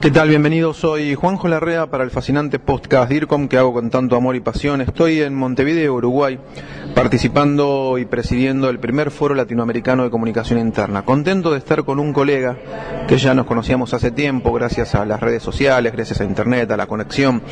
¿Qué tal? Bienvenido, soy Juanjo Larrea para el fascinante podcast DIRCOM que hago con tanto amor y pasión. Estoy en Montevideo, Uruguay, participando y presidiendo el primer foro latinoamericano de comunicación interna. Contento de estar con un colega que ya nos conocíamos hace tiempo, gracias a las redes sociales, gracias a Internet, a la conexión.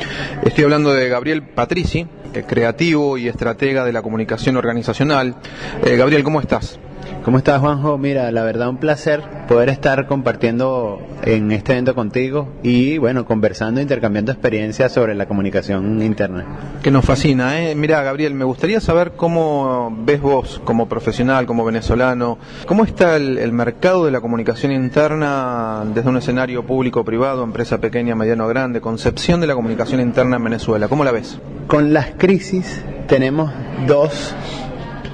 Estoy hablando de Gabriel Patrici, creativo y estratega de la comunicación organizacional. Eh, Gabriel, ¿cómo estás? ¿Cómo estás, Juanjo? Mira, la verdad un placer poder estar compartiendo en este evento contigo y, bueno, conversando, intercambiando experiencias sobre la comunicación interna. Que nos fascina, ¿eh? Mira, Gabriel, me gustaría saber cómo ves vos, como profesional, como venezolano, cómo está el, el mercado de la comunicación interna desde un escenario público-privado, empresa pequeña, mediano, grande, concepción de la comunicación interna en Venezuela. ¿Cómo la ves? Con las crisis tenemos dos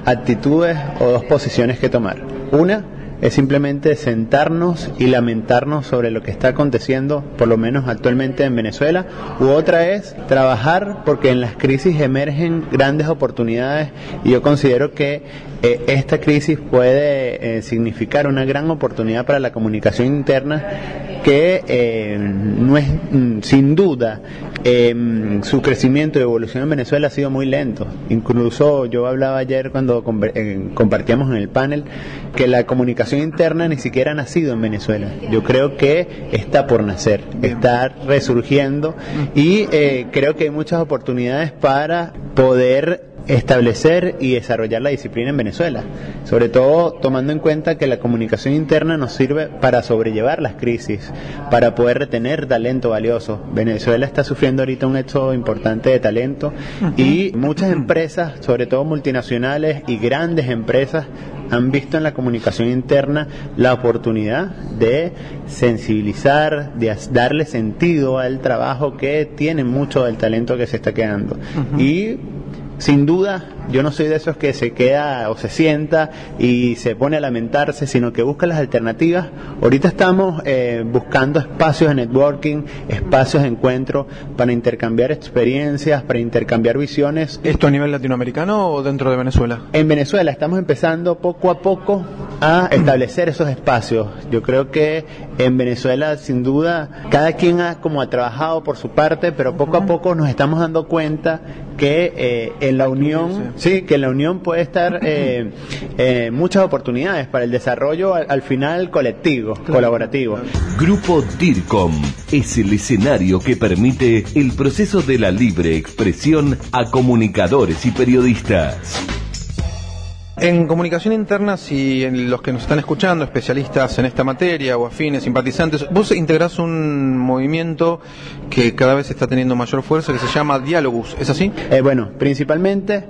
actitudes o dos posiciones que tomar. Una es simplemente sentarnos y lamentarnos sobre lo que está aconteciendo, por lo menos actualmente en Venezuela, u otra es trabajar porque en las crisis emergen grandes oportunidades y yo considero que eh, esta crisis puede eh, significar una gran oportunidad para la comunicación interna que eh, no es mm, sin duda em, su crecimiento y evolución en Venezuela ha sido muy lento. Incluso yo hablaba ayer cuando compartíamos en el panel que la comunicación interna ni siquiera ha nacido en Venezuela. Yo creo que está por nacer, está resurgiendo y creo que hay muchas oportunidades para poder establecer y desarrollar la disciplina en Venezuela, sobre todo tomando en cuenta que la comunicación interna nos sirve para sobrellevar las crisis, para poder retener talento valioso. Venezuela está sufriendo ahorita un hecho importante de talento y muchas empresas, sobre todo multinacionales y grandes empresas, han visto en la comunicación interna la oportunidad de sensibilizar, de darle sentido al trabajo que tiene mucho del talento que se está quedando. Y sin duda, yo no soy de esos que se queda o se sienta y se pone a lamentarse, sino que busca las alternativas. Ahorita estamos eh, buscando espacios de networking, espacios de encuentro para intercambiar experiencias, para intercambiar visiones. ¿Esto a nivel latinoamericano o dentro de Venezuela? En Venezuela estamos empezando poco a poco a establecer esos espacios. Yo creo que en Venezuela, sin duda, cada quien ha como ha trabajado por su parte, pero poco a poco nos estamos dando cuenta que eh, en la unión, sí, que en la unión puede estar eh, eh, muchas oportunidades para el desarrollo al, al final colectivo, colaborativo. Grupo DIRCOM es el escenario que permite el proceso de la libre expresión a comunicadores y periodistas. En comunicación interna, si en los que nos están escuchando, especialistas en esta materia o afines, simpatizantes, vos integrás un movimiento que cada vez está teniendo mayor fuerza que se llama Dialogus, ¿es así? Eh, bueno, principalmente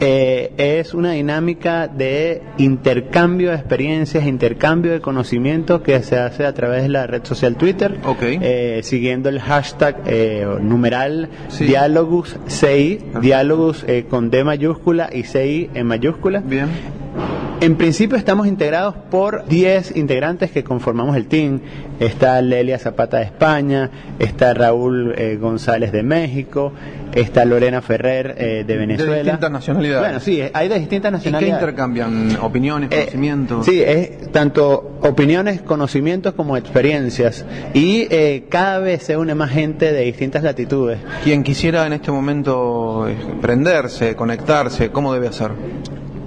eh, es una dinámica de intercambio de experiencias, intercambio de conocimientos que se hace a través de la red social Twitter, Ok. eh, siguiendo el hashtag eh, numeral Sí. Dialogus CI, Dialogus eh, con D mayúscula y CI en mayúscula. Bien. En principio estamos integrados por 10 integrantes que conformamos el team. Está Lelia Zapata de España, está Raúl eh, González de México, está Lorena Ferrer eh, de Venezuela. distintas nacionalidades. Bueno, sí, hay de distintas ¿Y qué nacionalidades. intercambian? ¿Opiniones, Eh, conocimientos? sí, es tanto opiniones, conocimientos como experiencias. Y eh, cada vez se une más gente de distintas latitudes. Quien quisiera en este momento eh, prenderse, conectarse, ¿cómo debe hacer?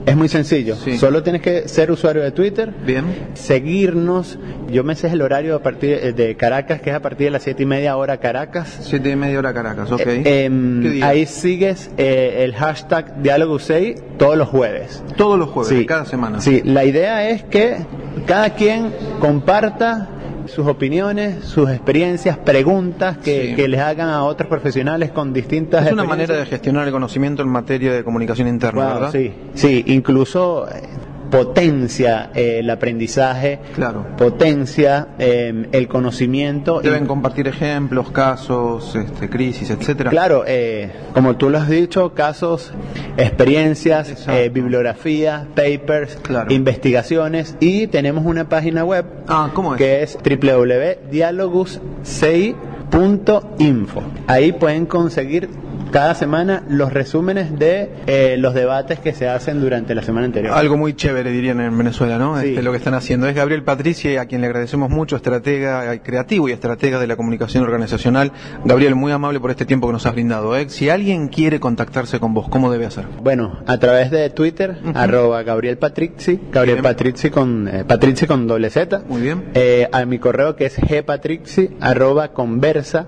Es muy sencillo. Sí. Solo tienes que ser usuario de Twitter, Bien. seguirnos. Yo me sé el horario a partir de Caracas, que es a partir de las siete y media hora Caracas. Siete y media hora Caracas, ok. Eh, em, ahí sigues eh, el hashtag Diálogo 6 todos los jueves. Todos los jueves, Sí. cada semana. Sí, la idea es que cada quien comparta sus opiniones, sus experiencias, preguntas que, Sí. que les hagan a otros profesionales con distintas Es una manera de gestionar el conocimiento en materia de comunicación interna, Wow, ¿verdad? sí, sí, incluso eh, potencia eh, el aprendizaje, Claro. potencia eh, el conocimiento. y- Deben compartir ejemplos, casos, este, crisis, etcétera. Claro, eh, como tú lo has dicho, casos, experiencias, bibliografías, papers, Claro. investigaciones y tenemos una página web Ah, ¿cómo es? que es www.dialogusci.info. Ahí pueden conseguir cada semana los resúmenes de eh, los debates que se hacen durante la semana anterior. Algo muy chévere dirían en Venezuela, ¿no? Sí. Este, lo que están haciendo es Gabriel Patrici, a quien le agradecemos mucho, estratega eh, creativo y estratega de la comunicación organizacional. Gabriel, muy amable por este tiempo que nos has brindado. ¿eh? Si alguien quiere contactarse con vos, ¿cómo debe hacer? Bueno, a través de Twitter, arroba Gabriel Patrizi, Gabriel Bien. Con, eh, con doble Z. Muy bien. A mi correo que es gpatrixi arroba conversa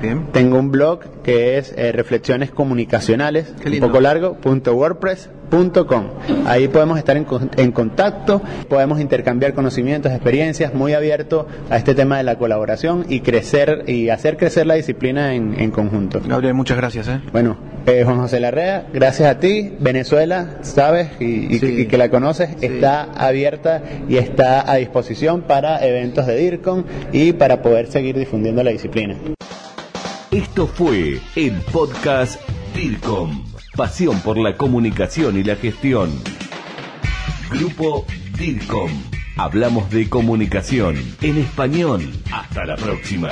Bien. Tengo un blog que es eh, reflexiones comunicacionales, un poco largo, punto wordpress Ahí podemos estar en, con- en contacto, podemos intercambiar conocimientos, experiencias, muy abierto a este tema de la colaboración y crecer y hacer crecer la disciplina en, en conjunto. Gabriel, muchas gracias. ¿eh? Bueno, eh, Juan José Larrea, gracias a ti. Venezuela, sabes, y, y- Sí. y que la conoces, Sí. está abierta y está a disposición para eventos de DIRCON y para poder seguir difundiendo la disciplina. Esto fue el podcast DIRCOM. Pasión por la comunicación y la gestión. Grupo DIRCOM. Hablamos de comunicación en español. Hasta la próxima.